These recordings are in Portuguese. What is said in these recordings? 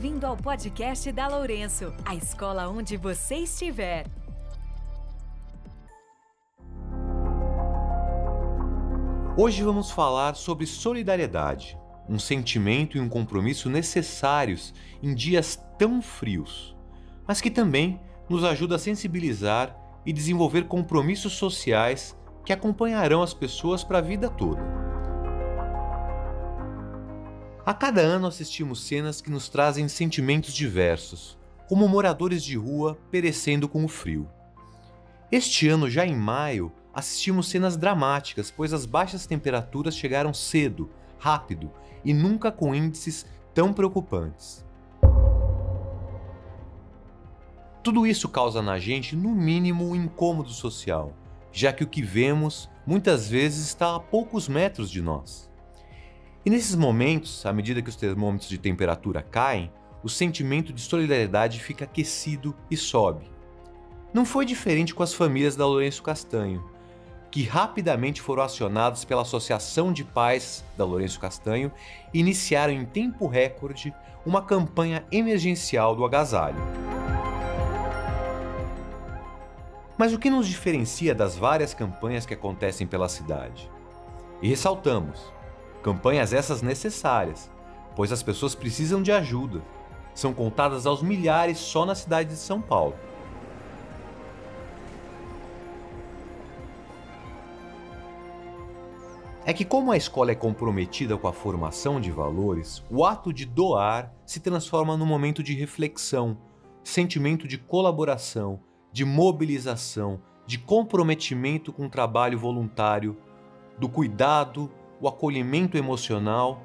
Bem-vindo ao podcast da Lourenço, a escola onde você estiver. Hoje vamos falar sobre solidariedade, um sentimento e um compromisso necessários em dias tão frios, mas que também nos ajuda a sensibilizar e desenvolver compromissos sociais que acompanharão as pessoas para a vida toda. A cada ano assistimos cenas que nos trazem sentimentos diversos, como moradores de rua perecendo com o frio. Este ano, já em maio, assistimos cenas dramáticas, pois as baixas temperaturas chegaram cedo, rápido e nunca com índices tão preocupantes. Tudo isso causa na gente, no mínimo, um incômodo social, já que o que vemos muitas vezes está a poucos metros de nós. E nesses momentos, à medida que os termômetros de temperatura caem, o sentimento de solidariedade fica aquecido e sobe. Não foi diferente com as famílias da Lourenço Castanho, que rapidamente foram acionados pela Associação de Pais da Lourenço Castanho e iniciaram em tempo recorde uma campanha emergencial do agasalho. Mas o que nos diferencia das várias campanhas que acontecem pela cidade? E ressaltamos, campanhas essas necessárias, pois as pessoas precisam de ajuda. São contadas aos milhares só na cidade de São Paulo. é que, como a escola é comprometida com a formação de valores, o ato de doar se transforma num momento de reflexão, sentimento de colaboração, de mobilização, de comprometimento com o trabalho voluntário, do cuidado, o acolhimento emocional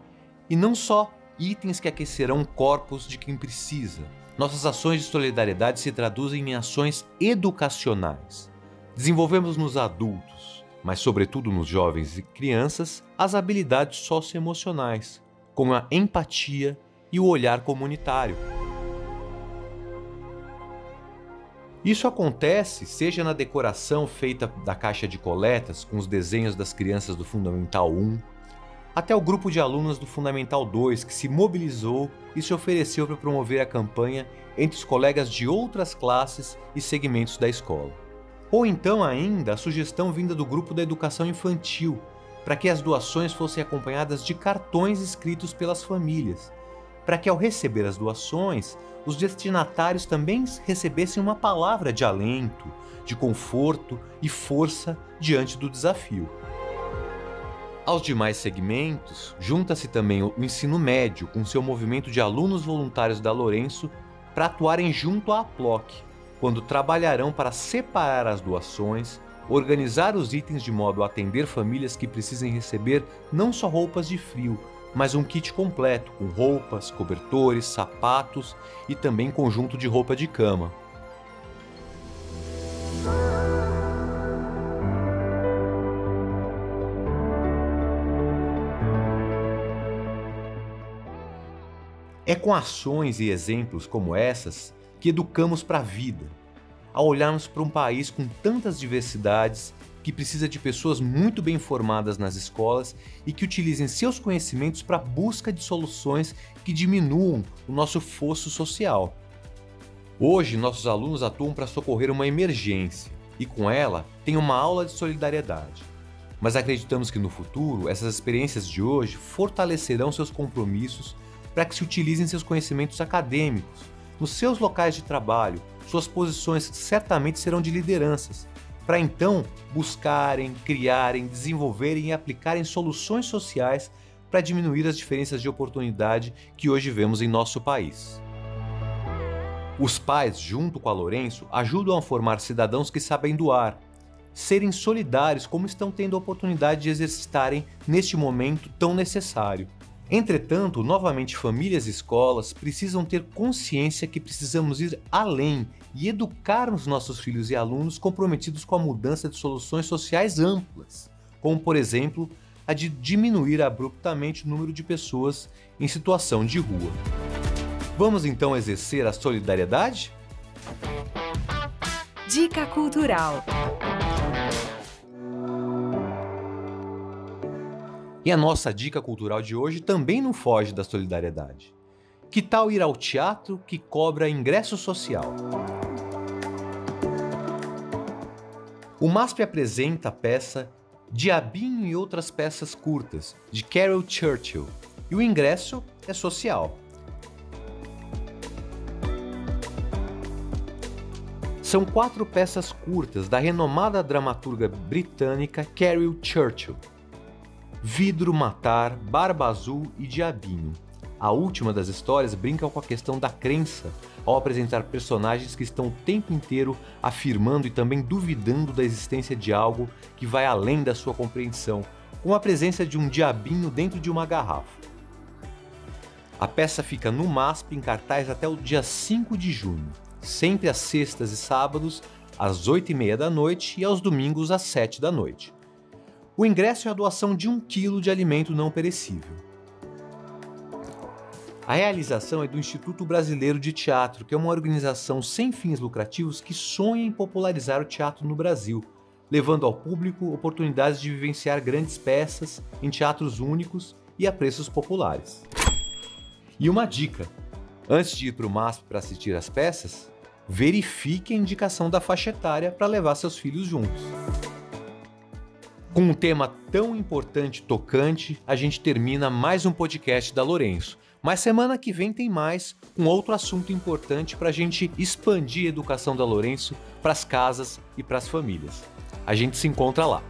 e não só itens que aquecerão corpos de quem precisa. Nossas ações de solidariedade se traduzem em ações educacionais. Desenvolvemos nos adultos mas sobretudo nos jovens e crianças, as habilidades socioemocionais, como a empatia e o olhar comunitário. Isso acontece seja na decoração feita da caixa de coletas com os desenhos das crianças do Fundamental 1, até o grupo de alunos do Fundamental 2 que se mobilizou e se ofereceu para promover a campanha entre os colegas de outras classes e segmentos da escola. Ou então ainda a sugestão vinda do grupo da educação infantil, para que as doações fossem acompanhadas de cartões escritos pelas famílias, para que ao receber as doações, os destinatários também recebessem uma palavra de alento, de conforto e força diante do desafio. Aos demais segmentos, junta-se também o ensino médio, com seu movimento de alunos voluntários da Lourenço para atuarem junto à APLOC, quando trabalharão para separar as doações, organizar os itens de modo a atender famílias que precisem receber não só roupas de frio, mas um kit completo com roupas, cobertores, sapatos e também conjunto de roupa de cama. É com ações e exemplos como essas que educamos para a vida, ao olharmos para um país com tantas diversidades que precisa de pessoas muito bem formadas nas escolas e que utilizem seus conhecimentos para a busca de soluções que diminuam o nosso fosso social. Hoje, nossos alunos atuam para socorrer uma emergência e, com ela, têm uma aula de solidariedade. Mas acreditamos que no futuro, essas experiências de hoje fortalecerão seus compromissos para que se utilizem seus conhecimentos acadêmicos nos seus locais de trabalho, suas posições certamente serão de lideranças, para então buscarem, criarem, desenvolverem e aplicarem soluções sociais para diminuir as diferenças de oportunidade que hoje vemos em nosso país. Os pais, junto com a Lourenço, ajudam a formar cidadãos que sabem doar, serem solidários como estão tendo a oportunidade de exercitarem neste momento tão necessário. Entretanto, novamente, famílias e escolas precisam ter consciência que precisamos ir além e educar os nossos filhos e alunos comprometidos com a mudança de soluções sociais amplas, como, por exemplo, a de diminuir abruptamente o número de pessoas em situação de rua. Vamos então exercer a solidariedade? Dica Cultural E a nossa dica cultural de hoje também não foge da solidariedade. Que tal ir ao teatro que cobra ingresso social? O MASP apresenta a peça Diabinho e outras peças curtas, de Carol Churchill, e o ingresso é social. São quatro peças curtas da renomada dramaturga britânica Carol Churchill. Vidro, Matar, Barba Azul e Diabinho. A última das histórias brinca com a questão da crença ao apresentar personagens que estão o tempo inteiro afirmando e também duvidando da existência de algo que vai além da sua compreensão, com a presença de um diabinho dentro de uma garrafa. A peça fica no MASP em cartaz até o dia 5 de junho, sempre às sextas e sábados, às 8 e meia da noite e aos domingos às 7 da noite. O ingresso é a doação de um quilo de alimento não perecível. A realização é do Instituto Brasileiro de Teatro, que é uma organização sem fins lucrativos que sonha em popularizar o teatro no Brasil, levando ao público oportunidades de vivenciar grandes peças em teatros únicos e a preços populares. E uma dica: antes de ir para o MASP para assistir às peças, verifique a indicação da faixa etária para levar seus filhos juntos. Com um tema tão importante e tocante, a gente termina mais um podcast da Lourenço. Mas semana que vem tem mais, um outro assunto importante para a gente expandir a educação da Lourenço para as casas e para as famílias. A gente se encontra lá.